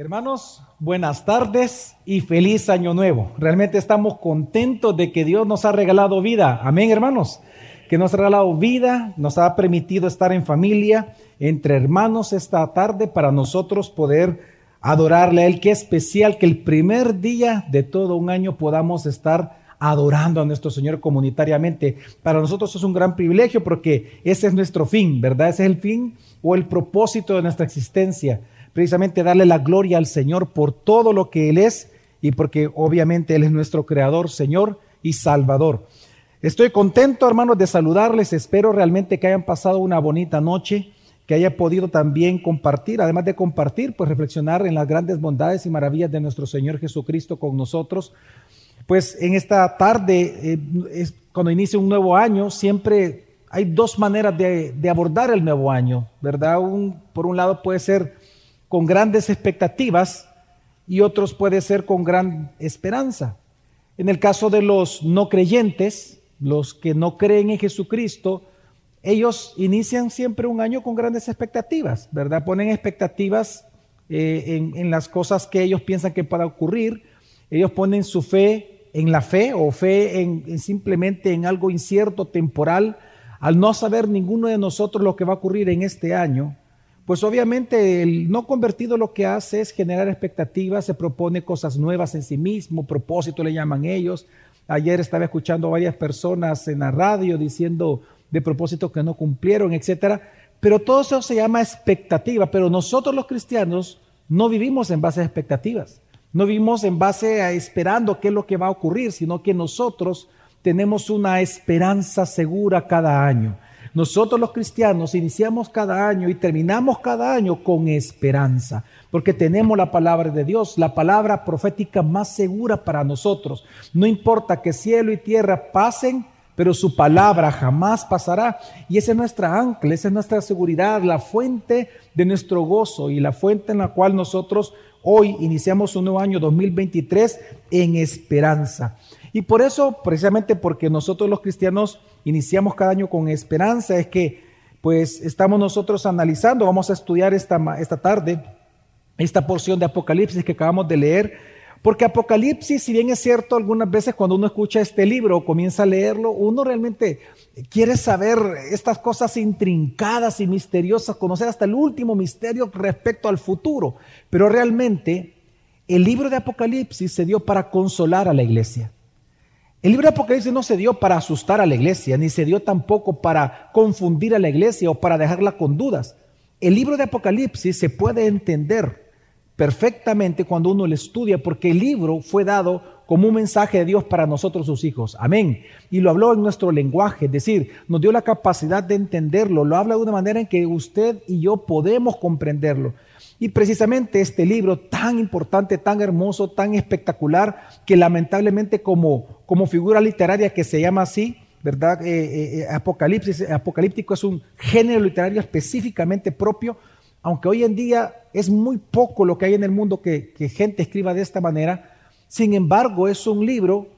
Hermanos, buenas tardes y feliz año nuevo. Realmente estamos contentos de que Dios nos ha regalado vida. Amén, hermanos. Que nos ha regalado vida, nos ha permitido estar en familia, entre hermanos esta tarde para nosotros poder adorarle a Él. Qué especial que el primer día de todo un año podamos estar adorando a nuestro Señor comunitariamente. Para nosotros es un gran privilegio porque ese es nuestro fin, ¿verdad? Ese es el fin o el propósito de nuestra existencia precisamente darle la gloria al Señor por todo lo que Él es y porque obviamente Él es nuestro Creador, Señor y Salvador. Estoy contento, hermanos, de saludarles. Espero realmente que hayan pasado una bonita noche, que haya podido también compartir, además de compartir, pues reflexionar en las grandes bondades y maravillas de nuestro Señor Jesucristo con nosotros. Pues en esta tarde, eh, cuando inicia un nuevo año, siempre hay dos maneras de, abordar el nuevo año, ¿verdad? por un lado puede ser con grandes expectativas y otros puede ser con gran esperanza. En el caso de los no creyentes, los que no creen en Jesucristo, ellos inician siempre un año con grandes expectativas, ¿verdad? Ponen expectativas eh, en, las cosas que ellos piensan que pueda ocurrir, ellos ponen su fe en la fe o fe en simplemente en algo incierto, temporal, al no saber ninguno de nosotros lo que va a ocurrir en este año, pues obviamente el no convertido lo que hace es generar expectativas, se propone cosas nuevas en sí mismo, propósito le llaman ellos. Ayer estaba escuchando a varias personas en la radio diciendo de propósito que no cumplieron, etcétera. Pero todo eso se llama expectativa. Pero nosotros los cristianos no vivimos en base a expectativas. No vivimos en base a esperando qué es lo que va a ocurrir, sino que nosotros tenemos una esperanza segura cada año. Nosotros los cristianos iniciamos cada año y terminamos cada año con esperanza, porque tenemos la palabra de Dios, la palabra profética más segura para nosotros. No importa que cielo y tierra pasen, pero su palabra jamás pasará. Y esa es nuestra ancla, esa es nuestra seguridad, la fuente de nuestro gozo y la fuente en la cual nosotros hoy iniciamos un nuevo año 2023 en esperanza. Y por eso, precisamente porque nosotros los cristianos iniciamos cada año con esperanza, es que pues estamos nosotros analizando, vamos a estudiar esta, esta tarde esta porción de Apocalipsis que acabamos de leer, porque Apocalipsis, si bien es cierto, algunas veces cuando uno escucha este libro o comienza a leerlo, uno realmente quiere saber estas cosas intrincadas y misteriosas, conocer hasta el último misterio respecto al futuro, pero realmente el libro de Apocalipsis se dio para consolar a la iglesia. El libro de Apocalipsis no se dio para asustar a la iglesia, ni se dio tampoco para confundir a la iglesia o para dejarla con dudas. El libro de Apocalipsis se puede entender perfectamente cuando uno lo estudia, porque el libro fue dado como un mensaje de Dios para nosotros sus hijos. Amén. Y lo habló en nuestro lenguaje, es decir, nos dio la capacidad de entenderlo, lo habla de una manera en que usted y yo podemos comprenderlo. Y precisamente este libro tan importante, tan hermoso, tan espectacular, que lamentablemente como, como figura literaria que se llama así, ¿verdad? Eh, eh, eh, apocalipsis, apocalíptico es un género literario específicamente propio, aunque hoy en día es muy poco lo que hay en el mundo que, que gente escriba de esta manera, sin embargo es un libro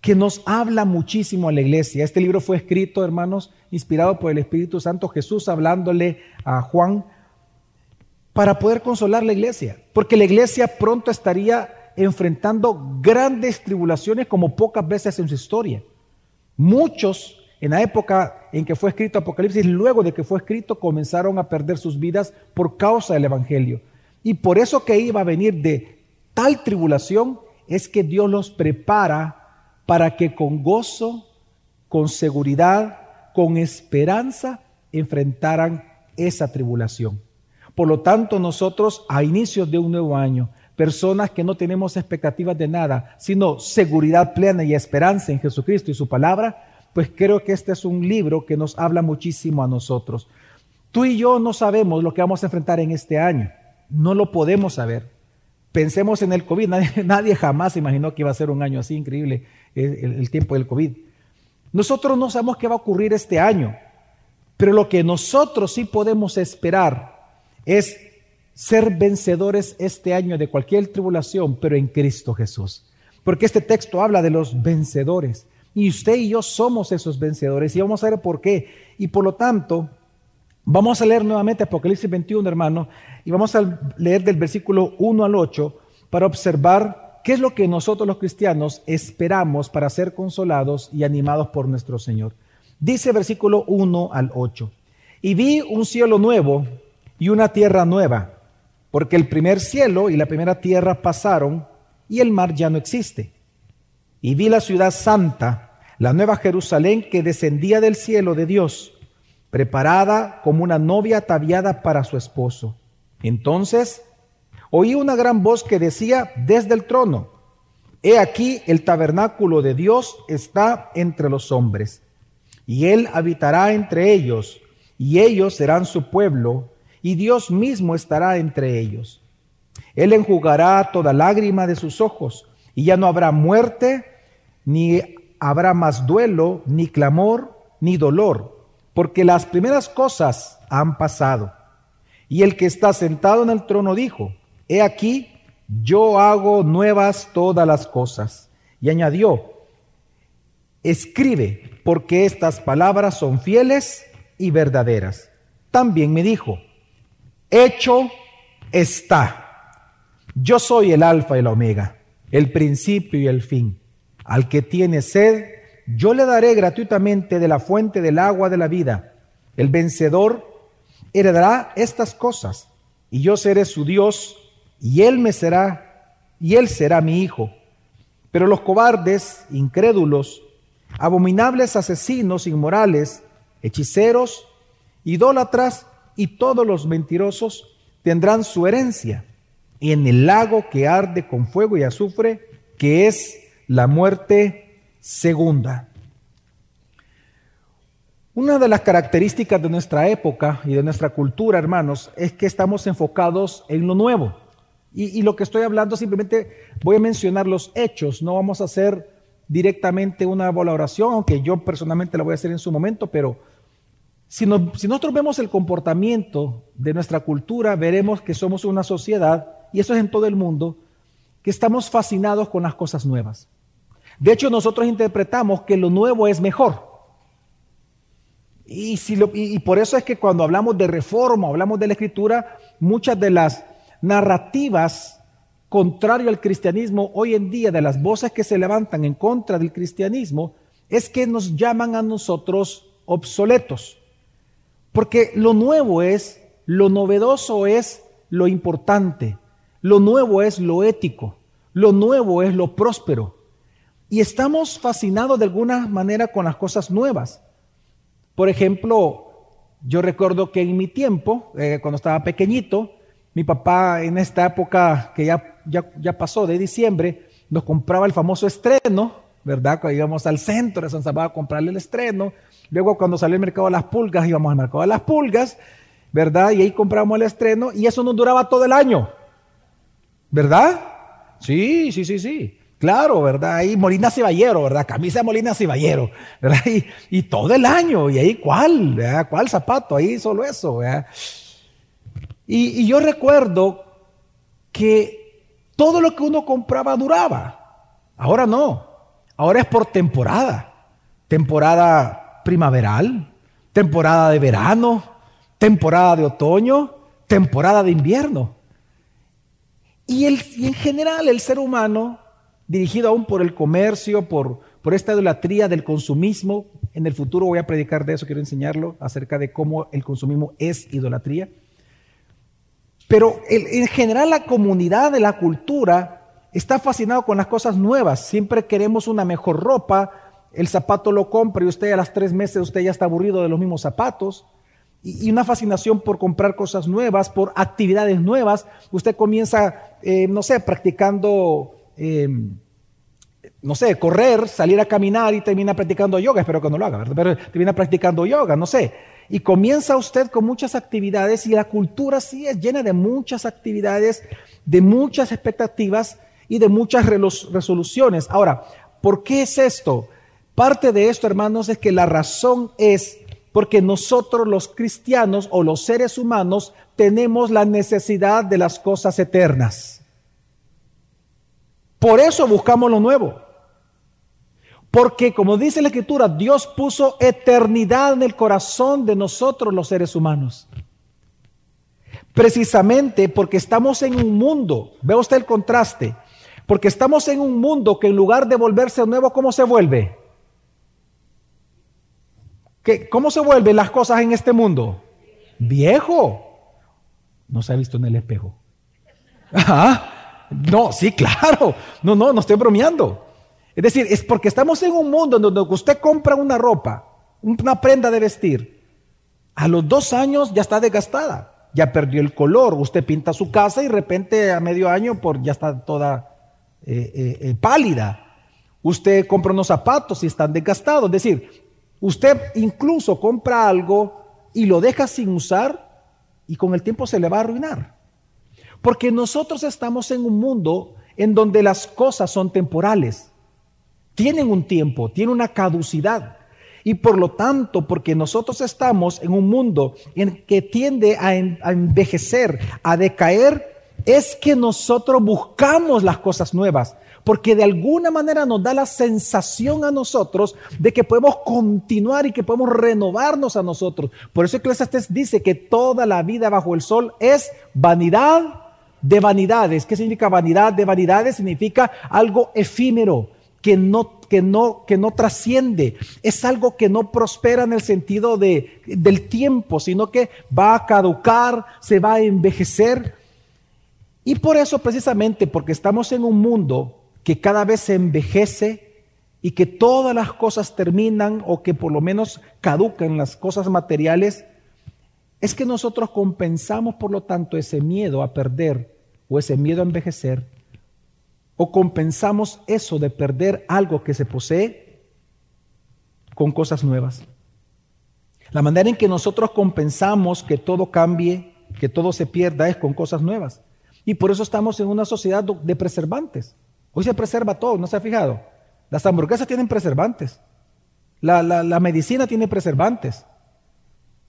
que nos habla muchísimo a la iglesia. Este libro fue escrito, hermanos, inspirado por el Espíritu Santo, Jesús hablándole a Juan para poder consolar la iglesia, porque la iglesia pronto estaría enfrentando grandes tribulaciones como pocas veces en su historia. Muchos en la época en que fue escrito Apocalipsis, luego de que fue escrito, comenzaron a perder sus vidas por causa del Evangelio. Y por eso que iba a venir de tal tribulación es que Dios los prepara para que con gozo, con seguridad, con esperanza enfrentaran esa tribulación. Por lo tanto, nosotros a inicios de un nuevo año, personas que no tenemos expectativas de nada, sino seguridad plena y esperanza en Jesucristo y su palabra, pues creo que este es un libro que nos habla muchísimo a nosotros. Tú y yo no sabemos lo que vamos a enfrentar en este año, no lo podemos saber. Pensemos en el COVID, nadie, jamás imaginó que iba a ser un año así increíble, el, el tiempo del COVID. Nosotros no sabemos qué va a ocurrir este año, pero lo que nosotros sí podemos esperar es ser vencedores este año de cualquier tribulación, pero en Cristo Jesús. Porque este texto habla de los vencedores. Y usted y yo somos esos vencedores. Y vamos a ver por qué. Y por lo tanto, Vamos a leer nuevamente Apocalipsis 21, hermano, y vamos a leer del versículo 1 al 8 para observar qué es lo que nosotros los cristianos esperamos para ser consolados y animados por nuestro Señor. Dice versículo 1 al 8, y vi un cielo nuevo y una tierra nueva, porque el primer cielo y la primera tierra pasaron y el mar ya no existe. Y vi la ciudad santa, la nueva Jerusalén que descendía del cielo de Dios, preparada como una novia ataviada para su esposo. Entonces oí una gran voz que decía desde el trono, He aquí el tabernáculo de Dios está entre los hombres, y él habitará entre ellos, y ellos serán su pueblo, y Dios mismo estará entre ellos. Él enjugará toda lágrima de sus ojos, y ya no habrá muerte, ni habrá más duelo, ni clamor, ni dolor, porque las primeras cosas han pasado. Y el que está sentado en el trono dijo, He aquí, yo hago nuevas todas las cosas. Y añadió, escribe, porque estas palabras son fieles y verdaderas. También me dijo, hecho está. Yo soy el alfa y la omega, el principio y el fin. Al que tiene sed, yo le daré gratuitamente de la fuente del agua de la vida. El vencedor heredará estas cosas, y yo seré su Dios, y él me será, y él será mi hijo. Pero los cobardes, incrédulos, abominables asesinos, inmorales, hechiceros, idólatras y todos los mentirosos tendrán su herencia en el lago que arde con fuego y azufre, que es la muerte segunda. Una de las características de nuestra época y de nuestra cultura, hermanos, es que estamos enfocados en lo nuevo. Y, lo que estoy hablando simplemente voy a mencionar los hechos, no vamos a hacer directamente una valoración, aunque yo personalmente la voy a hacer en su momento, pero si, si nosotros vemos el comportamiento de nuestra cultura, veremos que somos una sociedad, y eso es en todo el mundo, que estamos fascinados con las cosas nuevas. De hecho, nosotros interpretamos que lo nuevo es mejor. Y, y, por eso es que cuando hablamos de reforma, hablamos de la escritura, muchas de las narrativas contrario al cristianismo hoy en día, de las voces que se levantan en contra del cristianismo, es que nos llaman a nosotros obsoletos. Porque lo nuevo es, lo novedoso es lo importante, lo nuevo es lo ético, lo nuevo es lo próspero. Y estamos fascinados de alguna manera con las cosas nuevas. Por ejemplo, yo recuerdo que en mi tiempo, eh, cuando estaba pequeñito, mi papá en esta época que ya, ya, pasó de diciembre, nos compraba el famoso estreno, ¿verdad? Cuando íbamos al centro de San Salvador a comprarle el estreno. Luego cuando salió el mercado de las pulgas, íbamos al mercado de las pulgas, ¿verdad? Y ahí compramos el estreno y eso nos duraba todo el año, ¿verdad? Sí, sí, sí, sí. Claro, ¿verdad? Ahí Molina Ciballero, ¿verdad? Camisa de Molina Ciballero, ¿verdad? Y, todo el año, y ahí cuál, ¿verdad? ¿Cuál zapato? Ahí solo eso, ¿verdad? Y, y yo recuerdo que todo lo que uno compraba duraba. Ahora no, ahora es por temporada. Temporada primaveral, temporada de verano, temporada de otoño, temporada de invierno. Y, el, y en general el ser humano dirigido aún por el comercio, por, por esta idolatría del consumismo. En el futuro voy a predicar de eso, quiero enseñarlo acerca de cómo el consumismo es idolatría. Pero en general la comunidad de la cultura está fascinado con las cosas nuevas. Siempre queremos una mejor ropa. El zapato lo compra y usted a las tres meses usted ya está aburrido de los mismos zapatos. Y, una fascinación por comprar cosas nuevas, por actividades nuevas. Usted comienza, eh, no sé, practicando eh, no sé, correr, salir a caminar y termina practicando yoga, espero que no lo haga, ¿verdad? pero termina practicando yoga, no sé. Y comienza usted con muchas actividades y la cultura sí es llena de muchas actividades, de muchas expectativas y de muchas resoluciones. Ahora, ¿por qué es esto? Parte de esto, hermanos, es que la razón es porque nosotros los cristianos o los seres humanos tenemos la necesidad de las cosas eternas. Por eso buscamos lo nuevo. Porque como dice la escritura, Dios puso eternidad en el corazón de nosotros los seres humanos. Precisamente porque estamos en un mundo, ve usted el contraste, porque estamos en un mundo que en lugar de volverse nuevo, ¿cómo se vuelve? ¿Qué, ¿Cómo se vuelven las cosas en este mundo? Viejo. No se ha visto en el espejo. No, sí, claro. No, no, no estoy bromeando. Es decir, es porque estamos en un mundo donde usted compra una ropa, una prenda de vestir. A los dos años ya está desgastada, ya perdió el color. Usted pinta su casa y de repente a medio año ya está toda eh, eh, eh, pálida. Usted compra unos zapatos y están desgastados. Es decir, usted incluso compra algo y lo deja sin usar y con el tiempo se le va a arruinar. Porque nosotros estamos en un mundo en donde las cosas son temporales. Tienen un tiempo, tienen una caducidad. Y por lo tanto, porque nosotros estamos en un mundo en que tiende a, a envejecer, a decaer, es que nosotros buscamos las cosas nuevas, porque de alguna manera nos da la sensación a nosotros de que podemos continuar y que podemos renovarnos a nosotros. Por eso Eclesiastes dice que toda la vida bajo el sol es vanidad de vanidades. ¿Qué significa vanidad de vanidades? Significa algo efímero, que no, que no, que no trasciende. Es algo que no prospera en el sentido de, del tiempo, sino que va a caducar, se va a envejecer y por eso precisamente, porque estamos en un mundo que cada vez se envejece y que todas las cosas terminan o que por lo menos caducan las cosas materiales, es que nosotros compensamos por lo tanto ese miedo a perder o ese miedo a envejecer, o compensamos eso de perder algo que se posee con cosas nuevas. La manera en que nosotros compensamos que todo cambie, que todo se pierda, es con cosas nuevas. Y por eso estamos en una sociedad de preservantes. Hoy se preserva todo, ¿no se ha fijado? Las hamburguesas tienen preservantes. La, la, medicina tiene preservantes.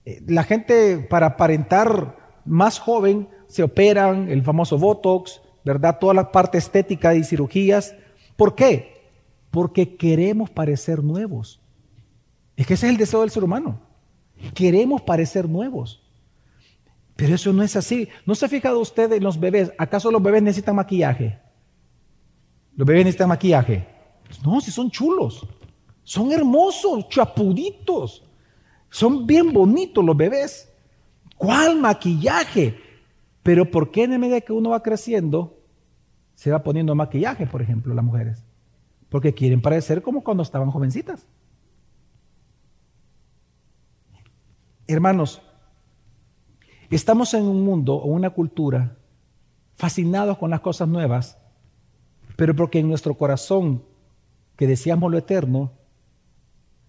Eh, la gente para aparentar más joven se operan, el famoso Botox, ¿verdad? Toda la parte estética y cirugías. ¿Por qué? Porque queremos parecer nuevos. Es que ese es el deseo del ser humano. Queremos parecer nuevos. Pero eso no es así. ¿No se ha fijado usted en los bebés? ¿Acaso los bebés necesitan maquillaje? ¿Los bebés necesitan maquillaje? No, si son chulos. Son hermosos, chapuditos. Son bien bonitos los bebés. ¿Cuál maquillaje? Pero ¿por qué en la medida que uno va creciendo se va poniendo maquillaje, por ejemplo, las mujeres? Porque quieren parecer como cuando estaban jovencitas. Hermanos, Estamos en un mundo o una cultura fascinados con las cosas nuevas, pero porque en nuestro corazón, que deseamos lo eterno,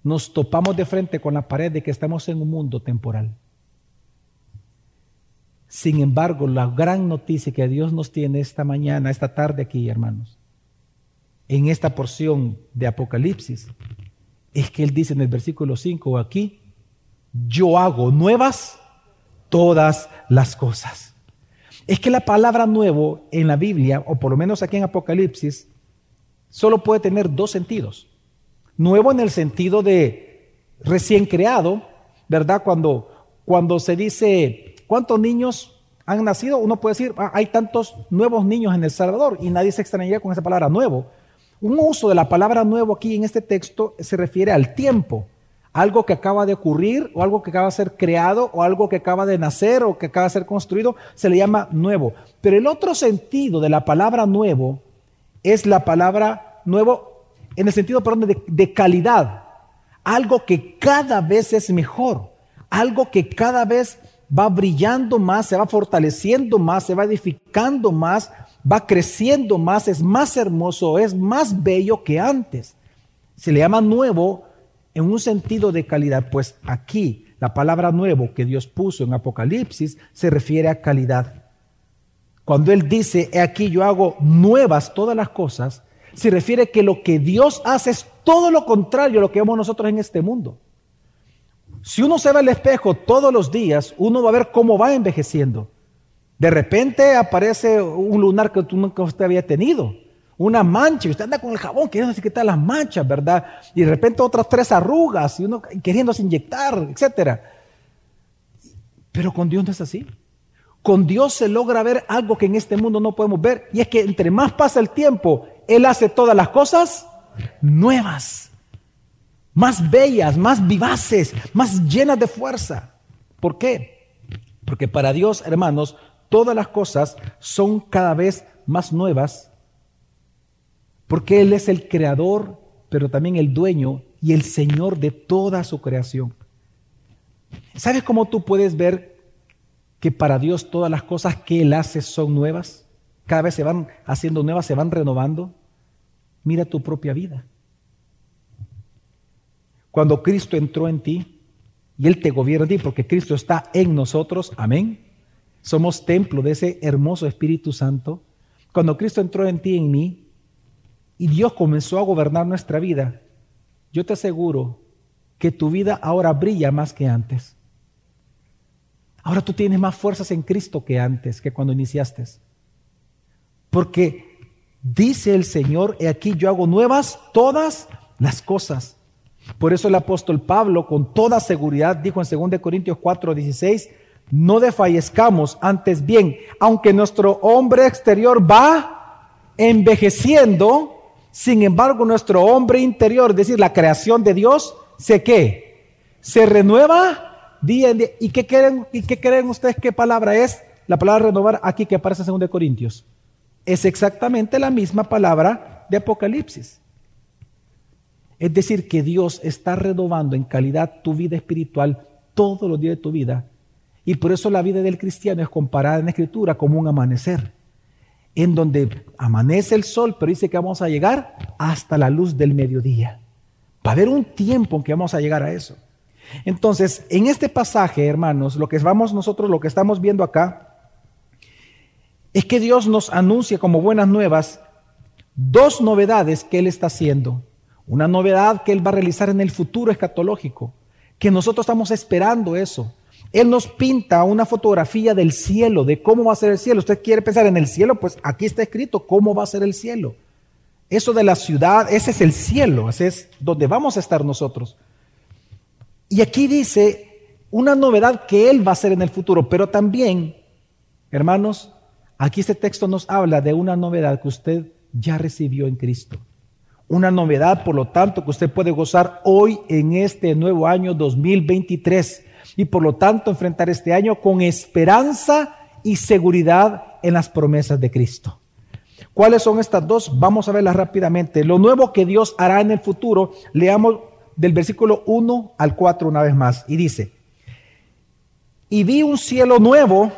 nos topamos de frente con la pared de que estamos en un mundo temporal. Sin embargo, la gran noticia que Dios nos tiene esta mañana, esta tarde aquí, hermanos, en esta porción de Apocalipsis, es que Él dice en el versículo 5 aquí, yo hago nuevas todas las cosas. Es que la palabra nuevo en la Biblia, o por lo menos aquí en Apocalipsis, solo puede tener dos sentidos. Nuevo en el sentido de recién creado, ¿verdad? Cuando, cuando se dice, ¿cuántos niños han nacido? Uno puede decir, ah, hay tantos nuevos niños en El Salvador y nadie se extrañaría con esa palabra nuevo. Un uso de la palabra nuevo aquí en este texto se refiere al tiempo algo que acaba de ocurrir o algo que acaba de ser creado o algo que acaba de nacer o que acaba de ser construido, se le llama nuevo. Pero el otro sentido de la palabra nuevo es la palabra nuevo en el sentido, perdón, de, de calidad. Algo que cada vez es mejor, algo que cada vez va brillando más, se va fortaleciendo más, se va edificando más, va creciendo más, es más hermoso, es más bello que antes. Se le llama nuevo en un sentido de calidad, pues aquí la palabra nuevo que Dios puso en Apocalipsis se refiere a calidad. Cuando Él dice, he aquí yo hago nuevas todas las cosas, se refiere que lo que Dios hace es todo lo contrario a lo que vemos nosotros en este mundo. Si uno se ve al espejo todos los días, uno va a ver cómo va envejeciendo. De repente aparece un lunar que tú nunca usted había tenido una mancha, y usted anda con el jabón queriendo quitar las manchas, ¿verdad? Y de repente otras tres arrugas, y uno queriéndose inyectar, etc. Pero con Dios no es así. Con Dios se logra ver algo que en este mundo no podemos ver, y es que entre más pasa el tiempo, Él hace todas las cosas nuevas, más bellas, más vivaces, más llenas de fuerza. ¿Por qué? Porque para Dios, hermanos, todas las cosas son cada vez más nuevas porque Él es el creador, pero también el dueño y el Señor de toda su creación. ¿Sabes cómo tú puedes ver que para Dios todas las cosas que Él hace son nuevas? Cada vez se van haciendo nuevas, se van renovando. Mira tu propia vida. Cuando Cristo entró en ti y Él te gobierna a ti, porque Cristo está en nosotros, amén. Somos templo de ese hermoso Espíritu Santo. Cuando Cristo entró en ti y en mí, y Dios comenzó a gobernar nuestra vida, yo te aseguro que tu vida ahora brilla más que antes. Ahora tú tienes más fuerzas en Cristo que antes, que cuando iniciaste. Porque dice el Señor, he aquí yo hago nuevas todas las cosas. Por eso el apóstol Pablo con toda seguridad dijo en 2 Corintios 4, 16, no desfallezcamos, antes bien, aunque nuestro hombre exterior va envejeciendo, sin embargo, nuestro hombre interior, es decir, la creación de Dios, ¿se qué? Se renueva día en día. ¿Y qué creen, y qué creen ustedes qué palabra es? La palabra renovar aquí que aparece en 2 Corintios. Es exactamente la misma palabra de Apocalipsis. Es decir, que Dios está renovando en calidad tu vida espiritual todos los días de tu vida. Y por eso la vida del cristiano es comparada en la Escritura como un amanecer en donde amanece el sol, pero dice que vamos a llegar hasta la luz del mediodía. Va a haber un tiempo en que vamos a llegar a eso. Entonces, en este pasaje, hermanos, lo que vamos nosotros, lo que estamos viendo acá, es que Dios nos anuncia como buenas nuevas dos novedades que Él está haciendo. Una novedad que Él va a realizar en el futuro escatológico, que nosotros estamos esperando eso. Él nos pinta una fotografía del cielo, de cómo va a ser el cielo. Usted quiere pensar en el cielo, pues aquí está escrito cómo va a ser el cielo. Eso de la ciudad, ese es el cielo, ese es donde vamos a estar nosotros. Y aquí dice una novedad que Él va a hacer en el futuro, pero también, hermanos, aquí este texto nos habla de una novedad que usted ya recibió en Cristo. Una novedad, por lo tanto, que usted puede gozar hoy en este nuevo año 2023 y por lo tanto enfrentar este año con esperanza y seguridad en las promesas de Cristo. ¿Cuáles son estas dos? Vamos a verlas rápidamente. Lo nuevo que Dios hará en el futuro, leamos del versículo 1 al 4 una vez más. Y dice, y vi un cielo nuevo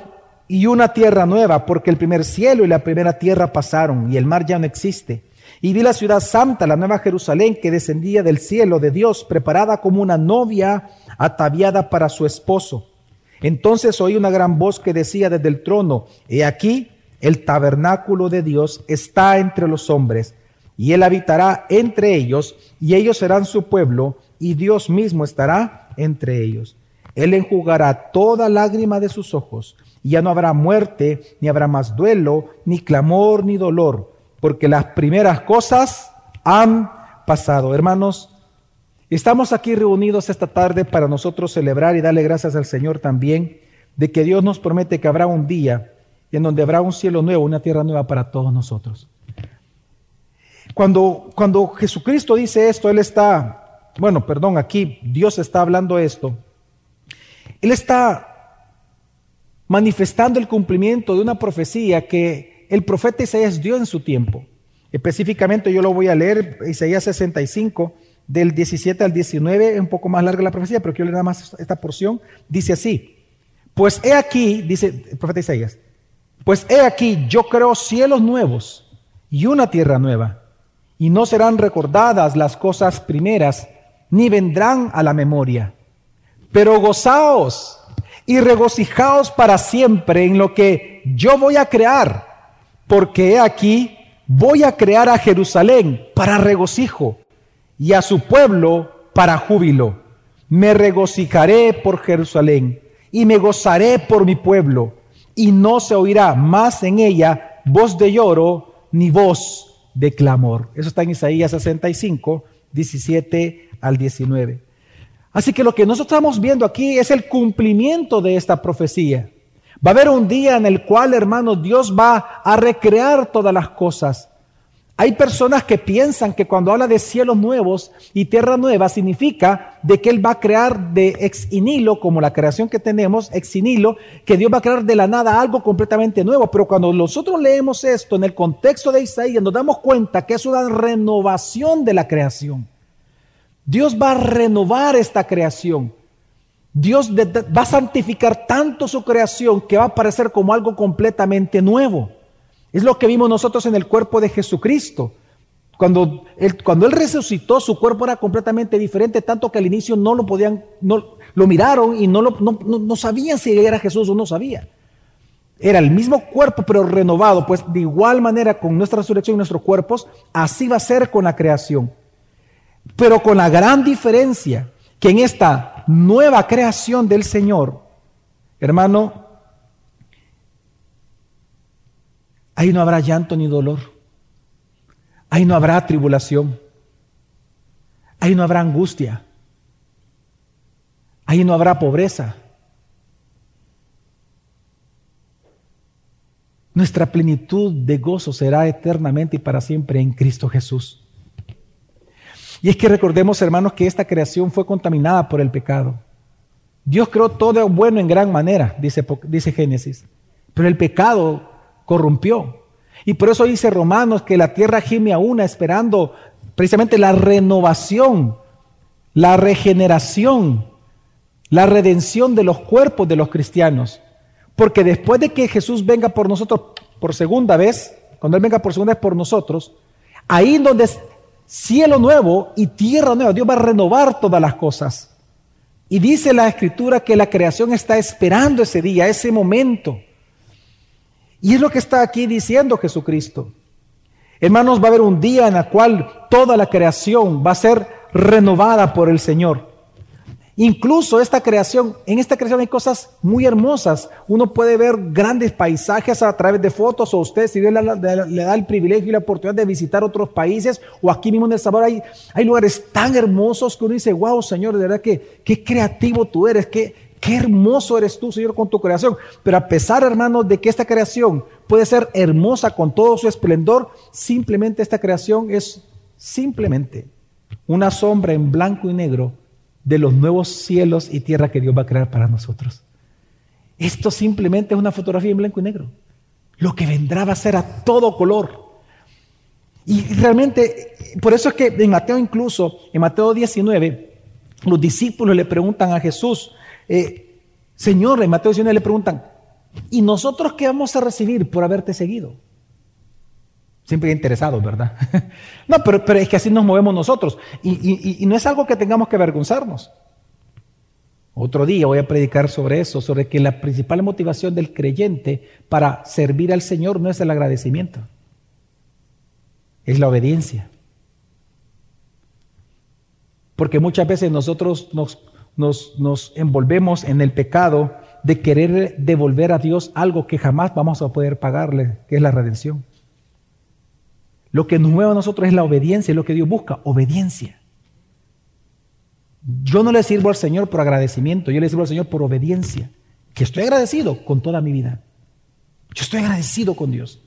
y una tierra nueva, porque el primer cielo y la primera tierra pasaron y el mar ya no existe. Y vi la ciudad santa, la nueva Jerusalén, que descendía del cielo de Dios, preparada como una novia ataviada para su esposo. Entonces oí una gran voz que decía desde el trono, He aquí, el tabernáculo de Dios está entre los hombres, y él habitará entre ellos, y ellos serán su pueblo, y Dios mismo estará entre ellos. Él enjugará toda lágrima de sus ojos, y ya no habrá muerte, ni habrá más duelo, ni clamor, ni dolor porque las primeras cosas han pasado. Hermanos, estamos aquí reunidos esta tarde para nosotros celebrar y darle gracias al Señor también de que Dios nos promete que habrá un día en donde habrá un cielo nuevo, una tierra nueva para todos nosotros. Cuando, cuando Jesucristo dice esto, Él está, bueno, perdón, aquí Dios está hablando esto. Él está manifestando el cumplimiento de una profecía que el profeta Isaías dio en su tiempo. Específicamente yo lo voy a leer, Isaías 65, del 17 al 19, un poco más larga la profecía, pero quiero leer nada más esta porción. Dice así, pues he aquí, dice el profeta Isaías, pues he aquí, yo creo cielos nuevos y una tierra nueva, y no serán recordadas las cosas primeras, ni vendrán a la memoria. Pero gozaos y regocijaos para siempre en lo que yo voy a crear porque he aquí, voy a crear a Jerusalén para regocijo y a su pueblo para júbilo. Me regocijaré por Jerusalén y me gozaré por mi pueblo, y no se oirá más en ella voz de lloro ni voz de clamor. Eso está en Isaías 65, 17 al 19. Así que lo que nosotros estamos viendo aquí es el cumplimiento de esta profecía. Va a haber un día en el cual, hermanos, Dios va a recrear todas las cosas. Hay personas que piensan que cuando habla de cielos nuevos y tierra nueva significa de que Él va a crear de ex inilo, como la creación que tenemos, ex inilo, que Dios va a crear de la nada algo completamente nuevo. Pero cuando nosotros leemos esto en el contexto de Isaías, nos damos cuenta que es una renovación de la creación. Dios va a renovar esta creación. Dios va a santificar tanto su creación que va a parecer como algo completamente nuevo. Es lo que vimos nosotros en el cuerpo de Jesucristo. Cuando él, cuando él resucitó, su cuerpo era completamente diferente, tanto que al inicio no lo podían, no, lo miraron y no, lo, no, no sabían si era Jesús o no sabía. Era el mismo cuerpo, pero renovado. Pues de igual manera, con nuestra resurrección y nuestros cuerpos, así va a ser con la creación. Pero con la gran diferencia que en esta nueva creación del Señor, hermano, ahí no habrá llanto ni dolor, ahí no habrá tribulación, ahí no habrá angustia, ahí no habrá pobreza. Nuestra plenitud de gozo será eternamente y para siempre en Cristo Jesús. Y es que recordemos, hermanos, que esta creación fue contaminada por el pecado. Dios creó todo bueno en gran manera, dice, dice Génesis. Pero el pecado corrompió. Y por eso dice Romanos que la tierra gime a una esperando precisamente la renovación, la regeneración, la redención de los cuerpos de los cristianos. Porque después de que Jesús venga por nosotros por segunda vez, cuando Él venga por segunda vez por nosotros, ahí donde cielo nuevo y tierra nueva. Dios va a renovar todas las cosas. Y dice la escritura que la creación está esperando ese día, ese momento. Y es lo que está aquí diciendo Jesucristo. Hermanos, va a haber un día en el cual toda la creación va a ser renovada por el Señor. Incluso esta creación, en esta creación hay cosas muy hermosas. Uno puede ver grandes paisajes a través de fotos o usted, si Dios le, da el privilegio y la oportunidad de visitar otros países o aquí mismo en El Salvador hay, lugares tan hermosos que uno dice, wow, Señor, de verdad que qué creativo tú eres, qué, qué hermoso eres tú, Señor, con tu creación. Pero a pesar, hermanos, de que esta creación puede ser hermosa con todo su esplendor, simplemente esta creación es simplemente una sombra en blanco y negro de los nuevos cielos y tierra que Dios va a crear para nosotros. Esto simplemente es una fotografía en blanco y negro. Lo que vendrá va a ser a todo color. Y realmente, por eso es que en Mateo incluso, en Mateo 19, los discípulos le preguntan a Jesús, eh, Señor, en Mateo 19 le preguntan, ¿y nosotros qué vamos a recibir por haberte seguido? Siempre interesados, ¿verdad? no, pero, es que así nos movemos nosotros. Y, no es algo que tengamos que avergonzarnos. Otro día voy a predicar sobre eso, sobre que la principal motivación del creyente para servir al Señor no es el agradecimiento, es la obediencia. Porque muchas veces nosotros nos, nos, nos envolvemos en el pecado de querer devolver a Dios algo que jamás vamos a poder pagarle, que es la redención. Lo que nos mueve a nosotros es la obediencia, es lo que Dios busca, obediencia. Yo no le sirvo al Señor por agradecimiento, yo le sirvo al Señor por obediencia, que estoy agradecido con toda mi vida. Yo estoy agradecido con Dios.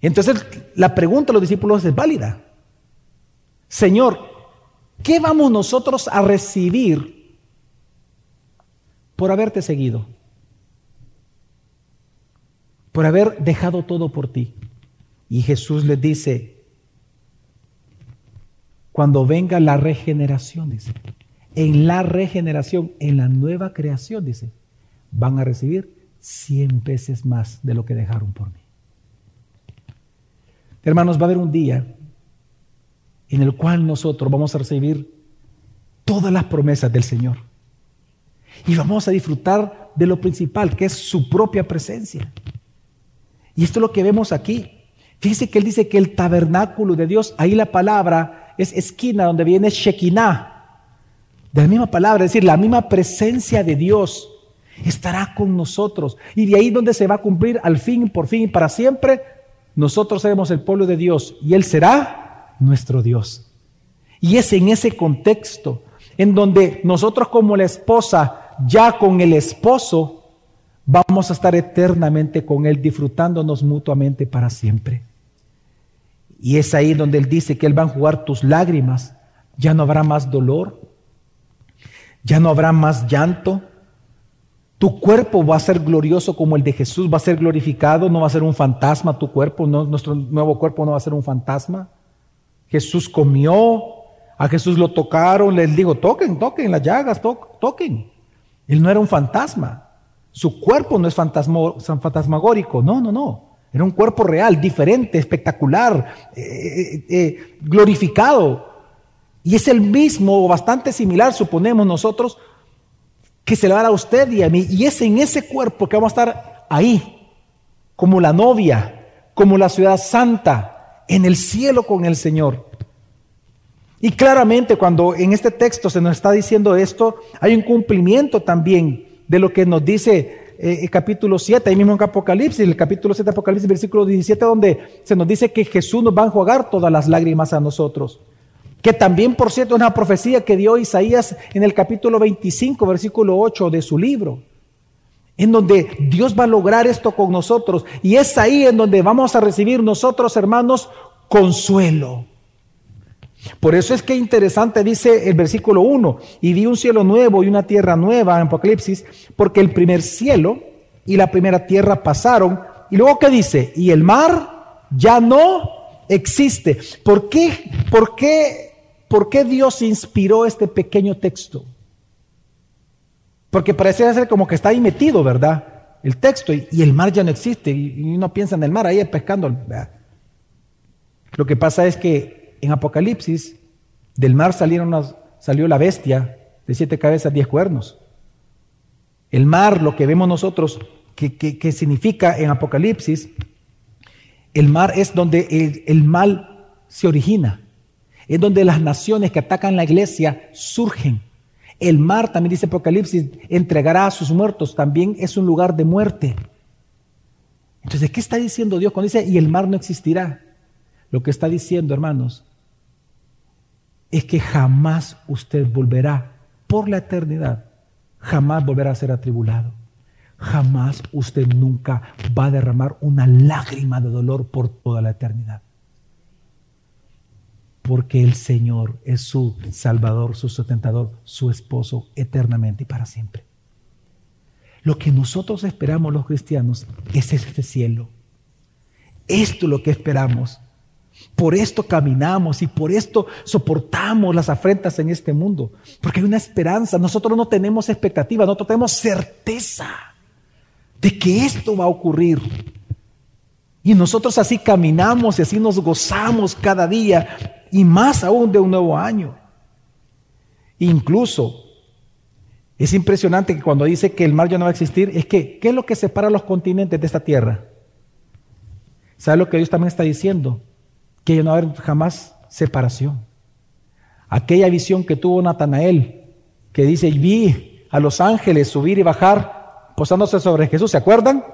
Entonces la pregunta de los discípulos es válida. Señor, ¿qué vamos nosotros a recibir por haberte seguido? Por haber dejado todo por ti. Y Jesús les dice, cuando venga la regeneración, dice, en la regeneración, en la nueva creación, dice, van a recibir cien veces más de lo que dejaron por mí. Hermanos, va a haber un día en el cual nosotros vamos a recibir todas las promesas del Señor. Y vamos a disfrutar de lo principal, que es su propia presencia. Y esto es lo que vemos aquí. Fíjese que él dice que el tabernáculo de Dios, ahí la palabra es esquina, donde viene Shekinah. De la misma palabra, es decir, la misma presencia de Dios estará con nosotros. Y de ahí donde se va a cumplir al fin, por fin y para siempre, nosotros seremos el pueblo de Dios y Él será nuestro Dios. Y es en ese contexto en donde nosotros como la esposa, ya con el esposo, vamos a estar eternamente con Él, disfrutándonos mutuamente para siempre. Y es ahí donde Él dice que Él va a jugar tus lágrimas, ya no habrá más dolor, ya no habrá más llanto, tu cuerpo va a ser glorioso como el de Jesús, va a ser glorificado, no va a ser un fantasma tu cuerpo, no, nuestro nuevo cuerpo no va a ser un fantasma. Jesús comió, a Jesús lo tocaron, les digo, toquen, toquen las llagas, toquen. Él no era un fantasma. Su cuerpo no es fantasmagórico, no, no, no. Era un cuerpo real, diferente, espectacular, eh, eh, eh, glorificado. Y es el mismo, bastante similar, suponemos nosotros, que se le va a dar a usted y a mí. Y es en ese cuerpo que vamos a estar ahí, como la novia, como la ciudad santa, en el cielo con el Señor. Y claramente cuando en este texto se nos está diciendo esto, hay un cumplimiento también de lo que nos dice eh, el capítulo 7, ahí mismo en Apocalipsis, el capítulo 7 de Apocalipsis, versículo 17, donde se nos dice que Jesús nos va a enjuagar todas las lágrimas a nosotros que también, por cierto, es una profecía que dio Isaías en el capítulo 25, versículo 8 de su libro, en donde Dios va a lograr esto con nosotros. Y es ahí en donde vamos a recibir nosotros, hermanos, consuelo. Por eso es que interesante dice el versículo 1, y vi un cielo nuevo y una tierra nueva en Apocalipsis, porque el primer cielo y la primera tierra pasaron. Y luego ¿qué dice? Y el mar ya no existe. ¿Por qué? ¿Por qué ¿Por qué Dios inspiró este pequeño texto? Porque parece ser como que está ahí metido, ¿verdad? El texto y, el mar ya no existe y, uno piensa en el mar ahí pescando. Lo que pasa es que en Apocalipsis del mar salieron salió la bestia de siete cabezas, diez cuernos. El mar, lo que vemos nosotros, que, significa en Apocalipsis, el mar es donde el mal se origina es donde las naciones que atacan la iglesia surgen. El mar, también dice Apocalipsis, entregará a sus muertos, también es un lugar de muerte. Entonces, ¿qué está diciendo Dios cuando dice, y el mar no existirá? Lo que está diciendo, hermanos, es que jamás usted volverá por la eternidad, jamás volverá a ser atribulado. Jamás usted nunca va a derramar una lágrima de dolor por toda la eternidad porque el Señor es su Salvador, su sustentador, su esposo eternamente y para siempre. Lo que nosotros esperamos los cristianos es este cielo. Esto es lo que esperamos. Por esto caminamos y por esto soportamos las afrentas en este mundo. Porque hay una esperanza. Nosotros no tenemos expectativa, nosotros tenemos certeza de que esto va a ocurrir. Y nosotros así caminamos y así nos gozamos cada día y más aún de un nuevo año. Incluso es impresionante que cuando dice que el mar ya no va a existir, es que, ¿qué es lo que separa los continentes de esta tierra? ¿Sabe lo que Dios también está diciendo? Que no va a haber jamás separación. Aquella visión que tuvo Natanael, que dice, vi a los ángeles subir y bajar posándose sobre Jesús, ¿se acuerdan?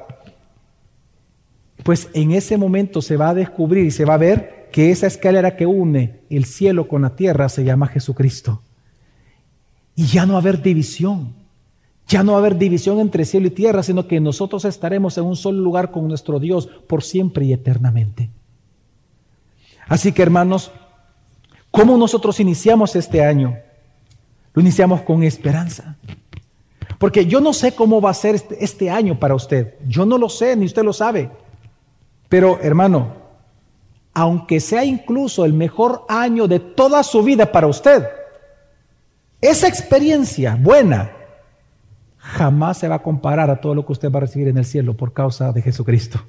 Pues en ese momento se va a descubrir y se va a ver que esa escalera que une el cielo con la tierra se llama Jesucristo. Y ya no va a haber división. Ya no va a haber división entre cielo y tierra, sino que nosotros estaremos en un solo lugar con nuestro Dios por siempre y eternamente. Así que hermanos, ¿cómo nosotros iniciamos este año? Lo iniciamos con esperanza. Porque yo no sé cómo va a ser este, este año para usted. Yo no lo sé, ni usted lo sabe. Pero hermano, aunque sea incluso el mejor año de toda su vida para usted, esa experiencia buena jamás se va a comparar a todo lo que usted va a recibir en el cielo por causa de Jesucristo.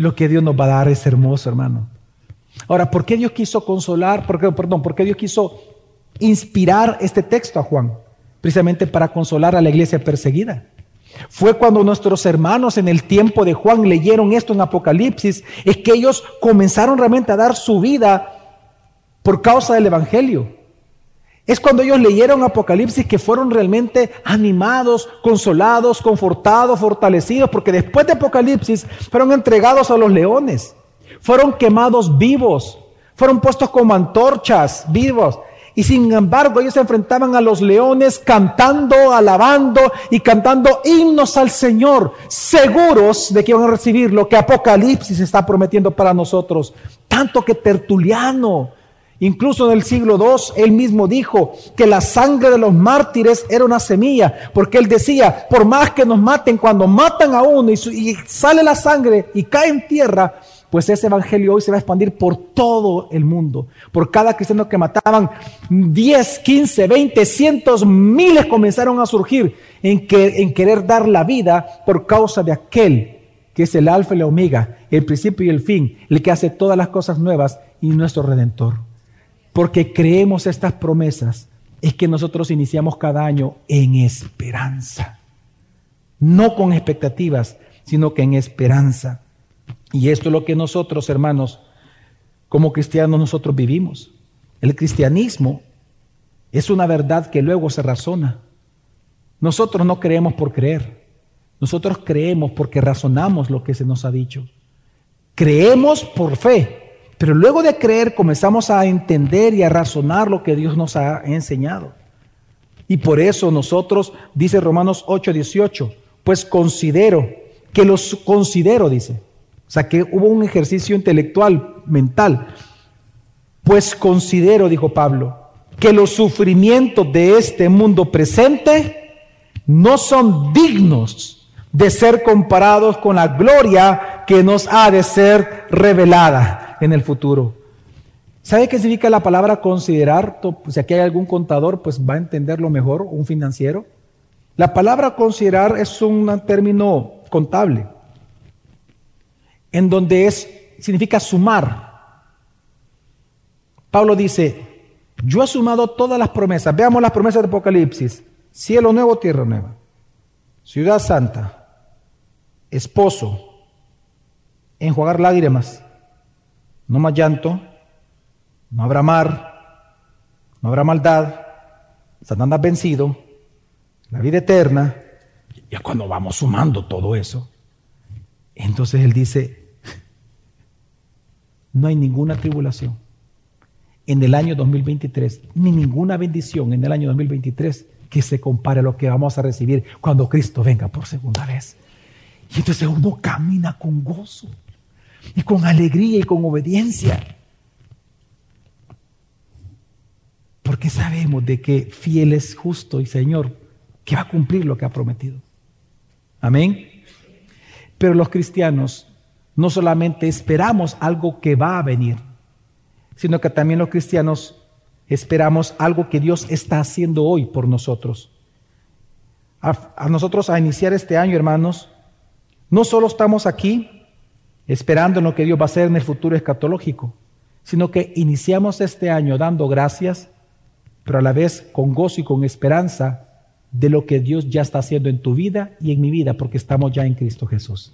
Lo que Dios nos va a dar es hermoso, hermano. Ahora, ¿por qué Dios quiso consolar? Por qué, perdón, ¿por qué Dios quiso inspirar este texto a Juan? Precisamente para consolar a la iglesia perseguida. Fue cuando nuestros hermanos en el tiempo de Juan leyeron esto en Apocalipsis, es que ellos comenzaron realmente a dar su vida por causa del Evangelio. Es cuando ellos leyeron Apocalipsis que fueron realmente animados, consolados, confortados, fortalecidos, porque después de Apocalipsis fueron entregados a los leones, fueron quemados vivos, fueron puestos como antorchas vivos. Y sin embargo ellos se enfrentaban a los leones cantando, alabando y cantando himnos al Señor, seguros de que iban a recibir lo que Apocalipsis está prometiendo para nosotros. Tanto que Tertuliano, Incluso en el siglo II, él mismo dijo que la sangre de los mártires era una semilla, porque él decía, por más que nos maten, cuando matan a uno y, sale la sangre y cae en tierra, pues ese evangelio hoy se va a expandir por todo el mundo. Por cada cristiano que mataban, 10, 15, 20, cientos, miles comenzaron a surgir en, que, en querer dar la vida por causa de aquel que es el alfa y la omega, el principio y el fin, el que hace todas las cosas nuevas y nuestro redentor porque creemos estas promesas, es que nosotros iniciamos cada año en esperanza. No con expectativas, sino que en esperanza. Y esto es lo que nosotros, hermanos, como cristianos nosotros vivimos. El cristianismo es una verdad que luego se razona. Nosotros no creemos por creer. Nosotros creemos porque razonamos lo que se nos ha dicho. Creemos por fe, pero luego de creer comenzamos a entender y a razonar lo que Dios nos ha enseñado. Y por eso nosotros, dice Romanos 8, 18, pues considero, que los considero, dice. O sea, que hubo un ejercicio intelectual, mental. Pues considero, dijo Pablo, que los sufrimientos de este mundo presente no son dignos de ser comparados con la gloria que nos ha de ser revelada en el futuro. ¿Sabe qué significa la palabra considerar? Si aquí hay algún contador, pues va a entenderlo mejor, un financiero. La palabra considerar es un término contable, en donde es, significa sumar. Pablo dice, yo he sumado todas las promesas. Veamos las promesas de Apocalipsis. Cielo nuevo, tierra nueva. Ciudad santa. Esposo. Enjuagar lágrimas no más llanto, no habrá mar, no habrá maldad, Satanás vencido, la vida eterna. Ya cuando vamos sumando todo eso, entonces él dice, no hay ninguna tribulación en el año 2023, ni ninguna bendición en el año 2023 que se compare a lo que vamos a recibir cuando Cristo venga por segunda vez. Y entonces uno camina con gozo y con alegría y con obediencia. Porque sabemos de que fiel es justo y Señor que va a cumplir lo que ha prometido. Amén. Pero los cristianos no solamente esperamos algo que va a venir, sino que también los cristianos esperamos algo que Dios está haciendo hoy por nosotros. A, nosotros a iniciar este año, hermanos, no solo estamos aquí esperando en lo que Dios va a hacer en el futuro escatológico, sino que iniciamos este año dando gracias, pero a la vez con gozo y con esperanza de lo que Dios ya está haciendo en tu vida y en mi vida, porque estamos ya en Cristo Jesús.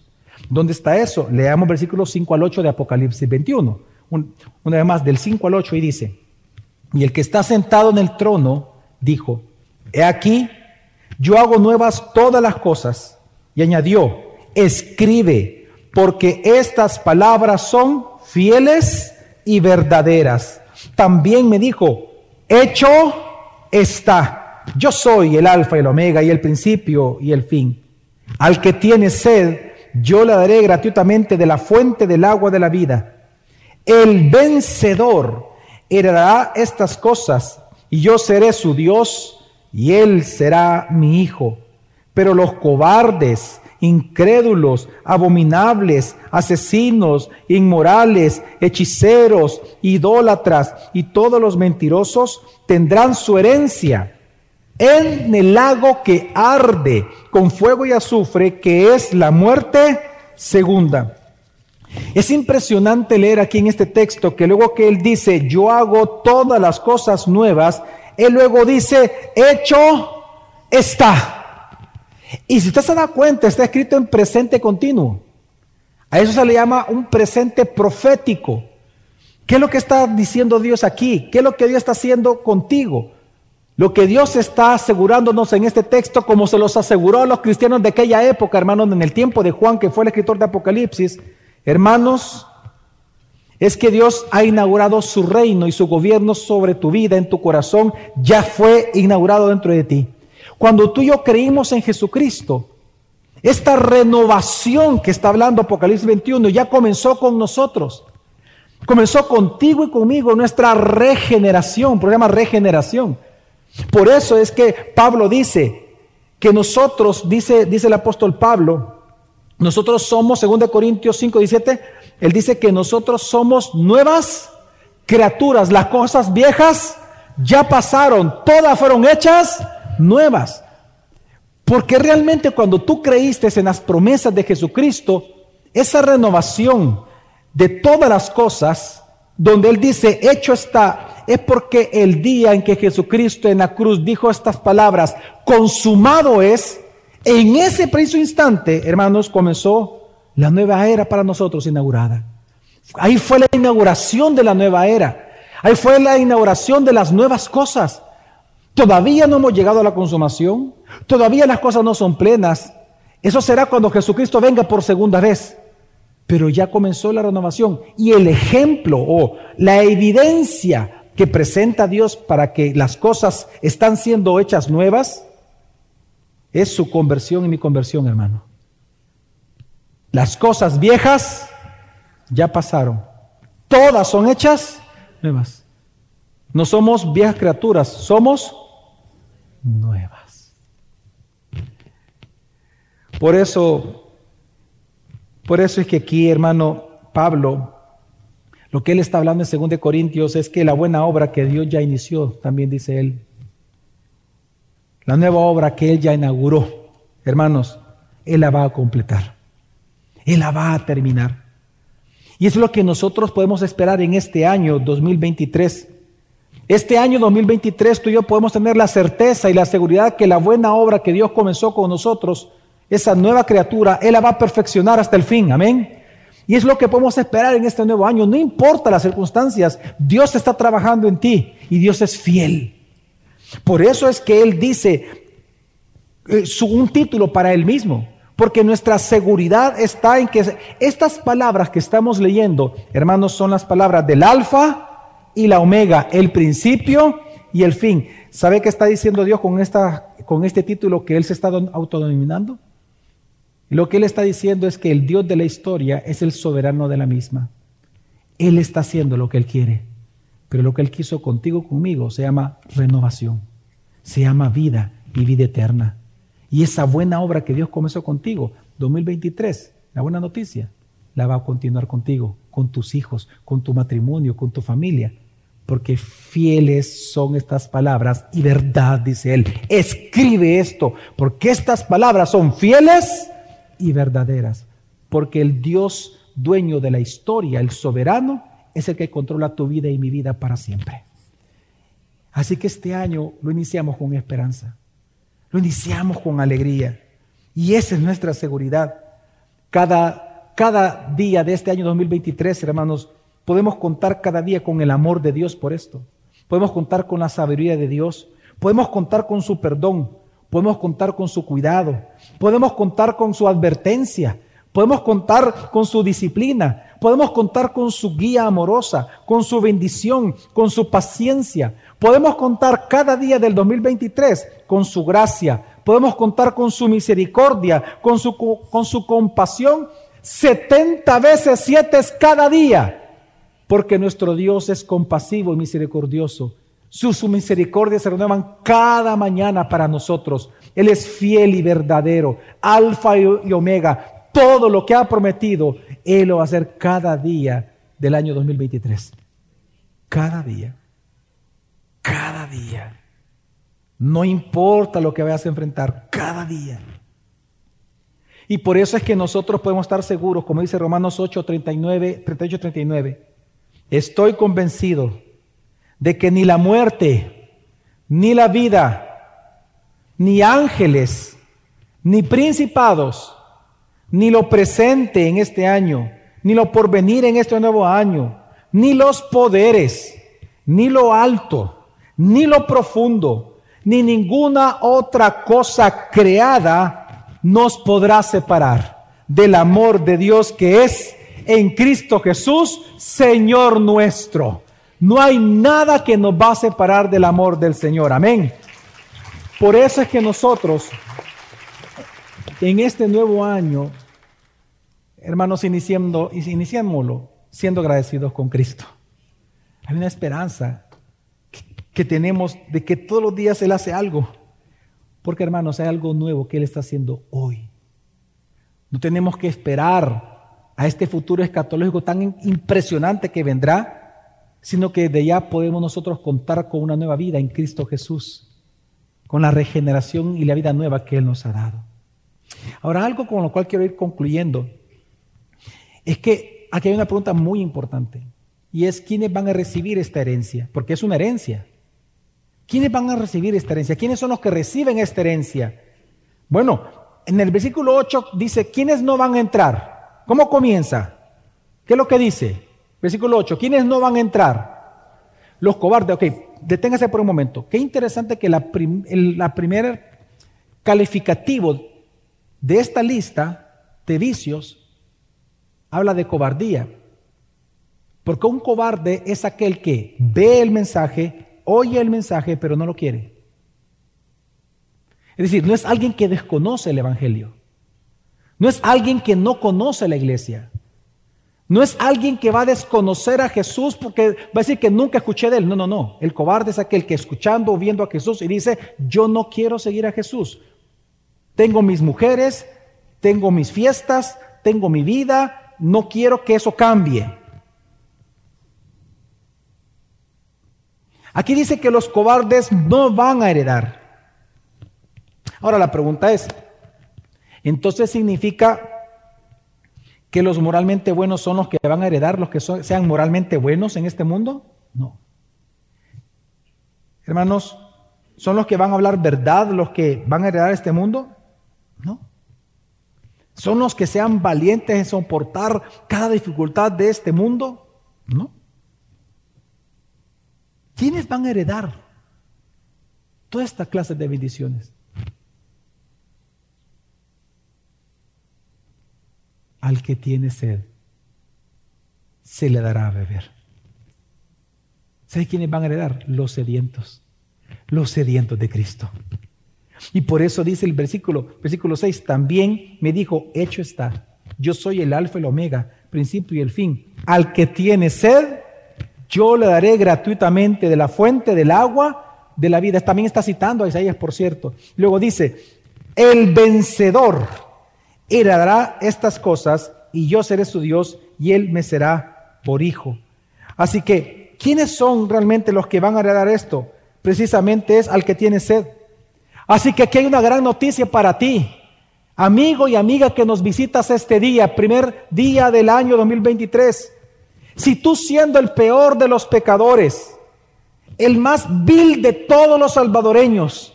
¿Dónde está eso? Leamos versículos 5 al 8 de Apocalipsis 21. una vez más, del 5 al 8 y dice, y el que está sentado en el trono dijo, he aquí, yo hago nuevas todas las cosas. Y añadió, escribe porque estas palabras son fieles y verdaderas. También me dijo, hecho está. Yo soy el alfa y el omega y el principio y el fin. Al que tiene sed, yo le daré gratuitamente de la fuente del agua de la vida. El vencedor heredará estas cosas y yo seré su Dios y él será mi hijo. Pero los cobardes, incrédulos, abominables, asesinos, inmorales, hechiceros, idólatras y todos los mentirosos tendrán su herencia en el lago que arde con fuego y azufre, que es la muerte segunda. Es impresionante leer aquí en este texto que luego que él dice, yo hago todas las cosas nuevas, él luego dice, hecho está. Y si usted se da cuenta, está escrito en presente continuo. A eso se le llama un presente profético. ¿Qué es lo que está diciendo Dios aquí? ¿Qué es lo que Dios está haciendo contigo? Lo que Dios está asegurándonos en este texto, como se los aseguró a los cristianos de aquella época, hermanos, en el tiempo de Juan, que fue el escritor de Apocalipsis, hermanos, es que Dios ha inaugurado su reino y su gobierno sobre tu vida, en tu corazón, ya fue inaugurado dentro de ti. Cuando tú y yo creímos en Jesucristo, esta renovación que está hablando Apocalipsis 21 ya comenzó con nosotros. Comenzó contigo y conmigo nuestra regeneración, programa regeneración. Por eso es que Pablo dice que nosotros, dice, dice el apóstol Pablo, nosotros somos, 2 Corintios 5, 17, él dice que nosotros somos nuevas criaturas. Las cosas viejas ya pasaron, todas fueron hechas nuevas. Porque realmente cuando tú creíste en las promesas de Jesucristo, esa renovación de todas las cosas, donde Él dice, hecho está, es porque el día en que Jesucristo en la cruz dijo estas palabras, consumado es, en ese preciso instante, hermanos, comenzó la nueva era para nosotros inaugurada. Ahí fue la inauguración de la nueva era. Ahí fue la inauguración de las nuevas cosas. Todavía no hemos llegado a la consumación. Todavía las cosas no son plenas. Eso será cuando Jesucristo venga por segunda vez. Pero ya comenzó la renovación. Y el ejemplo o la evidencia que presenta Dios para que las cosas están siendo hechas nuevas es su conversión y mi conversión, hermano. Las cosas viejas ya pasaron. Todas son hechas nuevas. No somos viejas criaturas, somos nuevas. Por eso, por eso es que aquí, hermano Pablo, lo que él está hablando en 2 Corintios es que la buena obra que Dios ya inició, también dice él, la nueva obra que él ya inauguró, hermanos, él la va a completar. Él la va a terminar. Y es lo que nosotros podemos esperar en este año 2023. Este año 2023 tú y yo podemos tener la certeza y la seguridad que la buena obra que Dios comenzó con nosotros, esa nueva criatura, Él la va a perfeccionar hasta el fin. Amén. Y es lo que podemos esperar en este nuevo año. No importa las circunstancias, Dios está trabajando en ti y Dios es fiel. Por eso es que Él dice eh, un título para Él mismo. Porque nuestra seguridad está en que estas palabras que estamos leyendo, hermanos, son las palabras del alfa y la omega, el principio y el fin. ¿Sabe qué está diciendo Dios con, esta, con este título que Él se está autodenominando? Lo que Él está diciendo es que el Dios de la historia es el soberano de la misma. Él está haciendo lo que Él quiere, pero lo que Él quiso contigo, conmigo, se llama renovación, se llama vida y vida eterna. Y esa buena obra que Dios comenzó contigo, 2023, la buena noticia, la va a continuar contigo, con tus hijos, con tu matrimonio, con tu familia porque fieles son estas palabras y verdad, dice él. Escribe esto, porque estas palabras son fieles y verdaderas, porque el Dios dueño de la historia, el soberano, es el que controla tu vida y mi vida para siempre. Así que este año lo iniciamos con esperanza, lo iniciamos con alegría y esa es nuestra seguridad. Cada, cada día de este año 2023, hermanos, Podemos contar cada día con el amor de Dios por esto. Podemos contar con la sabiduría de Dios. Podemos contar con su perdón. Podemos contar con su cuidado. Podemos contar con su advertencia. Podemos contar con su disciplina. Podemos contar con su guía amorosa, con su bendición, con su paciencia. Podemos contar cada día del 2023 con su gracia. Podemos contar con su misericordia, con su, con su compasión. 70 veces 7 cada día porque nuestro Dios es compasivo y misericordioso. Sus misericordias se renuevan cada mañana para nosotros. Él es fiel y verdadero, alfa y omega. Todo lo que ha prometido, Él lo va a hacer cada día del año 2023. Cada día. Cada día. No importa lo que vayas a enfrentar, cada día. Y por eso es que nosotros podemos estar seguros, como dice Romanos 8, 39, 38, 39 Estoy convencido de que ni la muerte, ni la vida, ni ángeles, ni principados, ni lo presente en este año, ni lo porvenir en este nuevo año, ni los poderes, ni lo alto, ni lo profundo, ni ninguna otra cosa creada nos podrá separar del amor de Dios que es en Cristo Jesús, Señor nuestro. No hay nada que nos va a separar del amor del Señor. Amén. Por eso es que nosotros, en este nuevo año, hermanos, iniciando, iniciémoslo siendo agradecidos con Cristo. Hay una esperanza que tenemos de que todos los días Él hace algo. Porque hermanos, hay algo nuevo que Él está haciendo hoy. No tenemos que esperar a este futuro escatológico tan impresionante que vendrá, sino que de ya podemos nosotros contar con una nueva vida en Cristo Jesús, con la regeneración y la vida nueva que Él nos ha dado. Ahora, algo con lo cual quiero ir concluyendo, es que aquí hay una pregunta muy importante, y es quiénes van a recibir esta herencia, porque es una herencia. ¿Quiénes van a recibir esta herencia? ¿Quiénes son los que reciben esta herencia? Bueno, en el versículo 8 dice, ¿quiénes no van a entrar? ¿Cómo comienza? ¿Qué es lo que dice? Versículo 8, ¿quiénes no van a entrar? Los cobardes. Ok, deténgase por un momento. Qué interesante que la, la primer calificativo de esta lista de vicios habla de cobardía. Porque un cobarde es aquel que ve el mensaje, oye el mensaje, pero no lo quiere. Es decir, no es alguien que desconoce el Evangelio. No es alguien que no conoce la iglesia. No es alguien que va a desconocer a Jesús porque va a decir que nunca escuché de él. No, no, no. El cobarde es aquel que escuchando o viendo a Jesús y dice, yo no quiero seguir a Jesús. Tengo mis mujeres, tengo mis fiestas, tengo mi vida, no quiero que eso cambie. Aquí dice que los cobardes no van a heredar. Ahora la pregunta es, ¿entonces significa que los moralmente buenos son los que van a heredar, los que sean moralmente buenos en este mundo? No. Hermanos, ¿son los que van a hablar verdad los que van a heredar este mundo? No. ¿Son los que sean valientes en soportar cada dificultad de este mundo? No. ¿Quiénes van a heredar toda esta clase de bendiciones? Al que tiene sed, se le dará a beber. ¿Sabes quiénes van a heredar? Los sedientos, los sedientos de Cristo. Y por eso dice el versículo, versículo 6, también me dijo, hecho está, yo soy el alfa y el omega, principio y el fin. Al que tiene sed, yo le daré gratuitamente de la fuente del agua de la vida. También está citando a Isaías, por cierto. Luego dice, el vencedor heredará estas cosas y yo seré su Dios y él me será por hijo. Así que, ¿quiénes son realmente los que van a heredar esto? Precisamente es al que tiene sed. Así que aquí hay una gran noticia para ti, amigo y amiga que nos visitas este día, primer día del año 2023. Si tú siendo el peor de los pecadores, el más vil de todos los salvadoreños,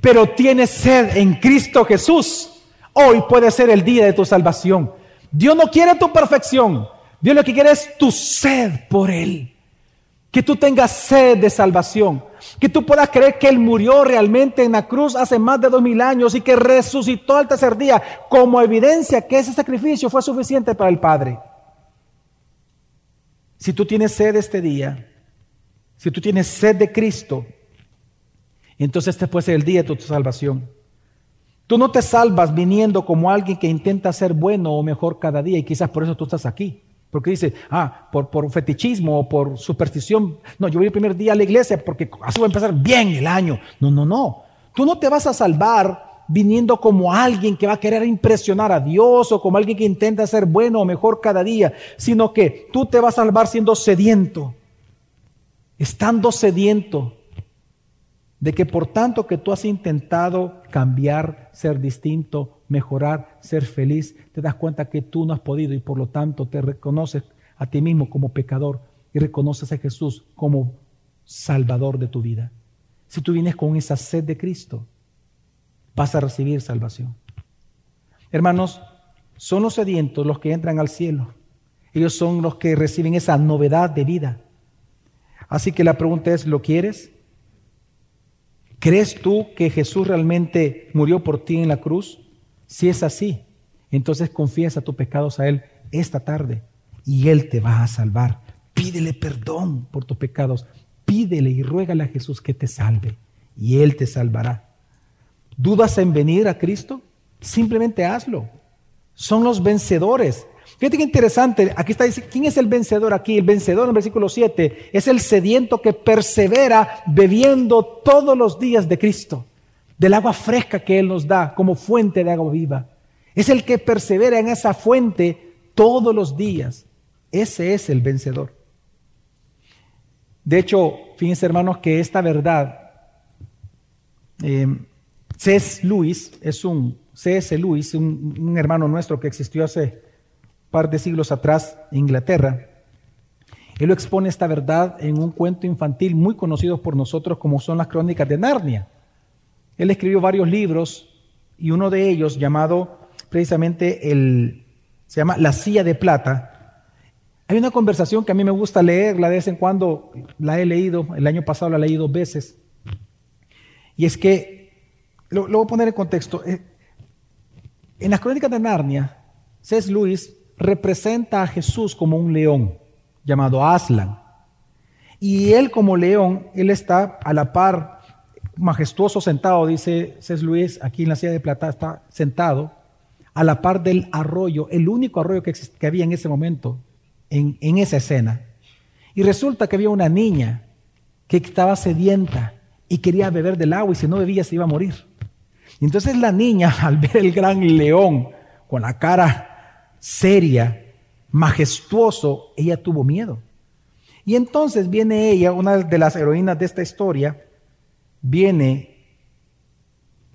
pero tienes sed en Cristo Jesús, hoy puede ser el día de tu salvación. Dios no quiere tu perfección, Dios lo que quiere es tu sed por Él. Que tú tengas sed de salvación, que tú puedas creer que Él murió realmente en la cruz hace más de dos mil años y que resucitó al tercer día como evidencia que ese sacrificio fue suficiente para el Padre. Si tú tienes sed este día, si tú tienes sed de Cristo, entonces este puede ser el día de tu salvación. Tú no te salvas viniendo como alguien que intenta ser bueno o mejor cada día y quizás por eso tú estás aquí. Porque dice, ah, por, por fetichismo o por superstición. No, yo voy el primer día a la iglesia porque así voy a empezar bien el año. No, no, no. Tú no te vas a salvar viniendo como alguien que va a querer impresionar a Dios o como alguien que intenta ser bueno o mejor cada día, sino que tú te vas a salvar siendo sediento, estando sediento de que por tanto que tú has intentado cambiar, ser distinto, mejorar, ser feliz, te das cuenta que tú no has podido y por lo tanto te reconoces a ti mismo como pecador y reconoces a Jesús como salvador de tu vida. Si tú vienes con esa sed de Cristo, vas a recibir salvación. Hermanos, son los sedientos los que entran al cielo. Ellos son los que reciben esa novedad de vida. Así que la pregunta es, ¿lo quieres? ¿Crees tú que Jesús realmente murió por ti en la cruz? Si es así, entonces confiesa tus pecados a Él esta tarde y Él te va a salvar. Pídele perdón por tus pecados. Pídele y ruégale a Jesús que te salve y Él te salvará. ¿Dudas en venir a Cristo? Simplemente hazlo. Son los vencedores. Fíjate qué interesante, aquí está dice, ¿quién es el vencedor aquí? El vencedor en el versículo 7 es el sediento que persevera bebiendo todos los días de Cristo, del agua fresca que Él nos da como fuente de agua viva. Es el que persevera en esa fuente todos los días. Ese es el vencedor. De hecho, fíjense hermanos que esta verdad, eh, C.S. Lewis es un C.S. Lewis, un hermano nuestro que existió hace par de siglos atrás en Inglaterra. Él expone esta verdad en un cuento infantil muy conocido por nosotros como son las crónicas de Narnia. Él escribió varios libros y uno de ellos llamado precisamente el se llama La silla de plata. Hay una conversación que a mí me gusta leerla de vez en cuando, la he leído, el año pasado la leí dos veces. Y es que, lo, lo voy a poner en contexto, eh, en las crónicas de Narnia, C.S. Lewis representa a Jesús como un león llamado Aslan. Y él como león, él está a la par, majestuoso sentado, dice Cés Luis, aquí en la silla de plata, está sentado a la par del arroyo, el único arroyo que, que había en ese momento, en, en esa escena. Y resulta que había una niña que estaba sedienta y quería beber del agua y si no bebía se iba a morir. Entonces la niña, al ver el gran león con la cara seria, majestuoso, ella tuvo miedo. Y entonces viene ella, una de las heroínas de esta historia, viene,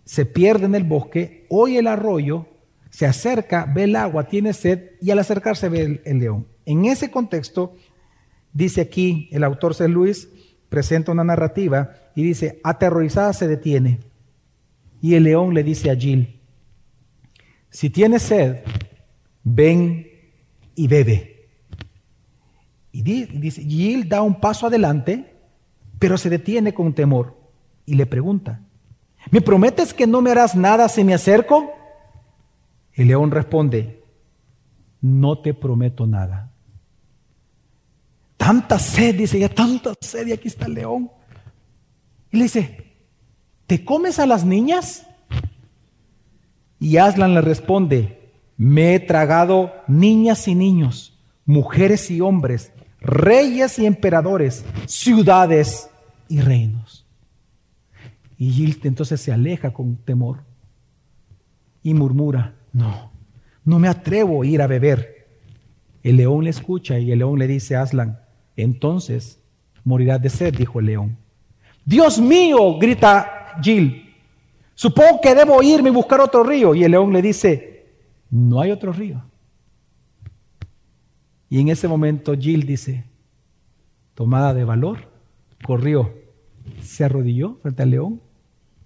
se pierde en el bosque, oye el arroyo, se acerca, ve el agua, tiene sed y al acercarse ve el, león. En ese contexto, dice aquí el autor C. Luis, presenta una narrativa y dice, aterrorizada se detiene. Y el león le dice a Jill, si tienes sed, ven y bebe. Y dice, Gil da un paso adelante, pero se detiene con temor y le pregunta, ¿me prometes que no me harás nada si me acerco? El león responde, no te prometo nada. Tanta sed, dice ella, tanta sed y aquí está el león. Y le dice, ¿te comes a las niñas? Y Aslan le responde, me he tragado niñas y niños, mujeres y hombres, reyes y emperadores, ciudades y reinos. Y Gil entonces se aleja con temor y murmura, no, no me atrevo a ir a beber. El león le escucha y el león le dice a Aslan, entonces morirás de sed, dijo el león. Dios mío, grita Gil, supongo que debo irme y buscar otro río. Y el león le dice, no hay otro río. Y en ese momento Jill dice, tomada de valor, corrió, se arrodilló frente al león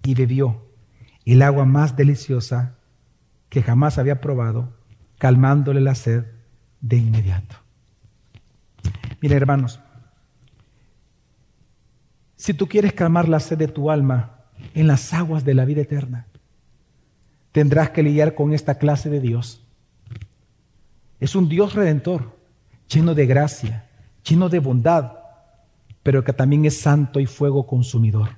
y bebió el agua más deliciosa que jamás había probado, calmándole la sed de inmediato. Mira, hermanos, si tú quieres calmar la sed de tu alma en las aguas de la vida eterna, tendrás que lidiar con esta clase de Dios. Es un Dios redentor, lleno de gracia, lleno de bondad, pero que también es santo y fuego consumidor.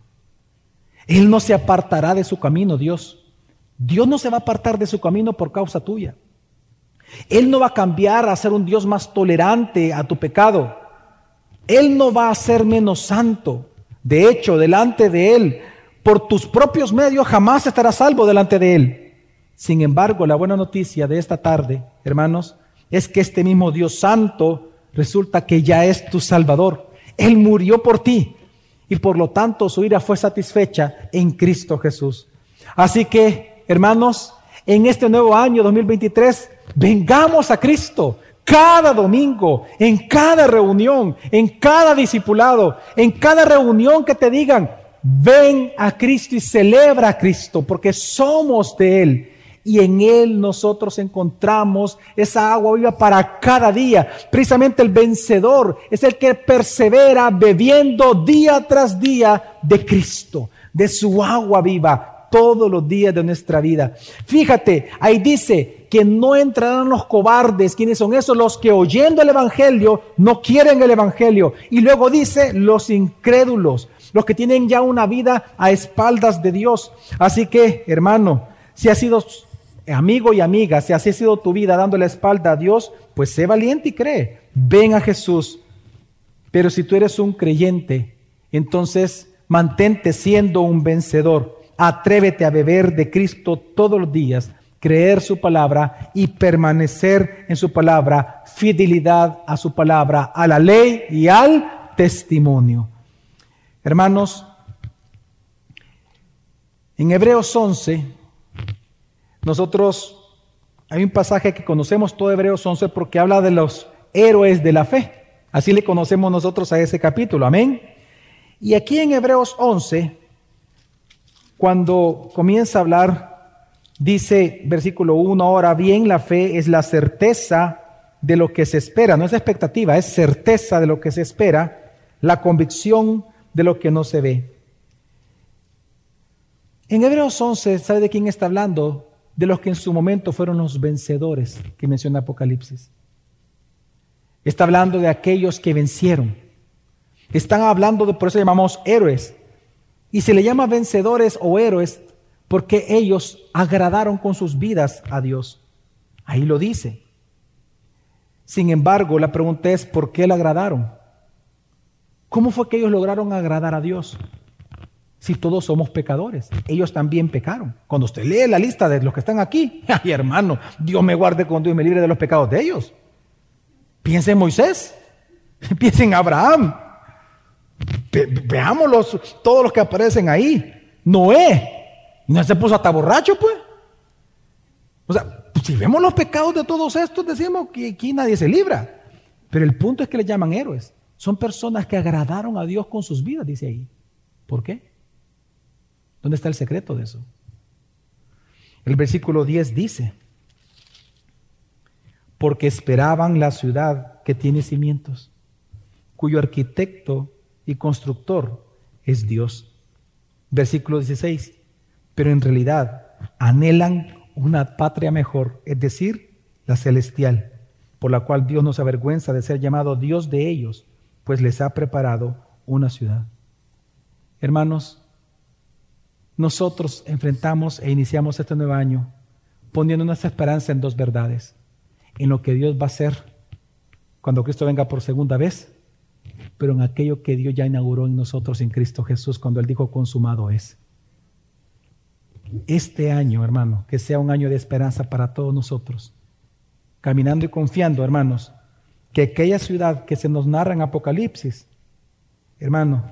Él no se apartará de su camino, Dios. Dios no se va a apartar de su camino por causa tuya. Él no va a cambiar a ser un Dios más tolerante a tu pecado. Él no va a ser menos santo. De hecho, delante de Él, por tus propios medios, jamás estarás salvo delante de Él. Sin embargo, la buena noticia de esta tarde, hermanos, es que este mismo Dios Santo resulta que ya es tu Salvador. Él murió por ti y por lo tanto su ira fue satisfecha en Cristo Jesús. Así que, hermanos, en este nuevo año 2023, vengamos a Cristo cada domingo, en cada reunión, en cada discipulado, en cada reunión que te digan, ven a Cristo y celebra a Cristo, porque somos de Él y en Él nosotros encontramos esa agua viva para cada día. Precisamente el vencedor es el que persevera bebiendo día tras día de Cristo, de su agua viva todos los días de nuestra vida. Fíjate, ahí dice que no entrarán los cobardes. ¿Quiénes son esos? Los que oyendo el Evangelio no quieren el Evangelio. Y luego dice los incrédulos, los que tienen ya una vida a espaldas de Dios. Así que, hermano, si has sido amigo y amiga, si así ha sido tu vida dando la espalda a Dios, pues sé valiente y cree. Ven a Jesús. Pero si tú eres un creyente, entonces mantente siendo un vencedor. Atrévete a beber de Cristo todos los días, creer su palabra y permanecer en su palabra, fidelidad a su palabra, a la ley y al testimonio. Hermanos, en Hebreos 11, nosotros, hay un pasaje que conocemos todo Hebreos 11 porque habla de los héroes de la fe. Así le conocemos nosotros a ese capítulo. Amén. Y aquí en Hebreos 11, cuando comienza a hablar, dice versículo 1, ahora bien, la fe es la certeza de lo que se espera, no es expectativa, es certeza de lo que se espera, la convicción de lo que no se ve. En Hebreos 11, ¿sabe de quién está hablando? De los que en su momento fueron los vencedores que menciona Apocalipsis. Está hablando de aquellos que vencieron. Están hablando de, por eso llamamos héroes. Y se le llama vencedores o héroes porque ellos agradaron con sus vidas a Dios. Ahí lo dice. Sin embargo, la pregunta es, ¿por qué le agradaron? ¿Cómo fue que ellos lograron agradar a Dios? Si todos somos pecadores, ellos también pecaron. Cuando usted lee la lista de los que están aquí, ay hermano, Dios me guarde con Dios y me libre de los pecados de ellos. Piensa en Moisés, piensa en Abraham. veámoslos, todos los que aparecen ahí. Noé, no se puso hasta borracho, pues. O sea, si vemos los pecados de todos estos, decimos que aquí nadie se libra. Pero el punto es que le llaman héroes. Son personas que agradaron a Dios con sus vidas, dice ahí. ¿Por qué? ¿Dónde está el secreto de eso? El versículo 10 dice, porque esperaban la ciudad que tiene cimientos, cuyo arquitecto y constructor es Dios. Versículo 16, pero en realidad anhelan una patria mejor, es decir, la celestial, por la cual Dios no se avergüenza de ser llamado Dios de ellos, pues les ha preparado una ciudad. Hermanos, nosotros enfrentamos e iniciamos este nuevo año poniendo nuestra esperanza en dos verdades en lo que Dios va a hacer cuando Cristo venga por segunda vez, pero en aquello que Dios ya inauguró en nosotros en Cristo Jesús cuando Él dijo consumado es. Este año, hermano, que sea un año de esperanza para todos nosotros, caminando y confiando, hermanos, que aquella ciudad que se nos narra en Apocalipsis, hermano,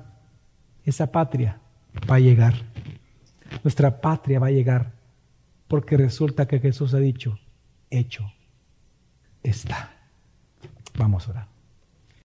esa patria va a llegar. Nuestra patria va a llegar porque resulta que Jesús ha dicho, hecho está. Vamos a orar.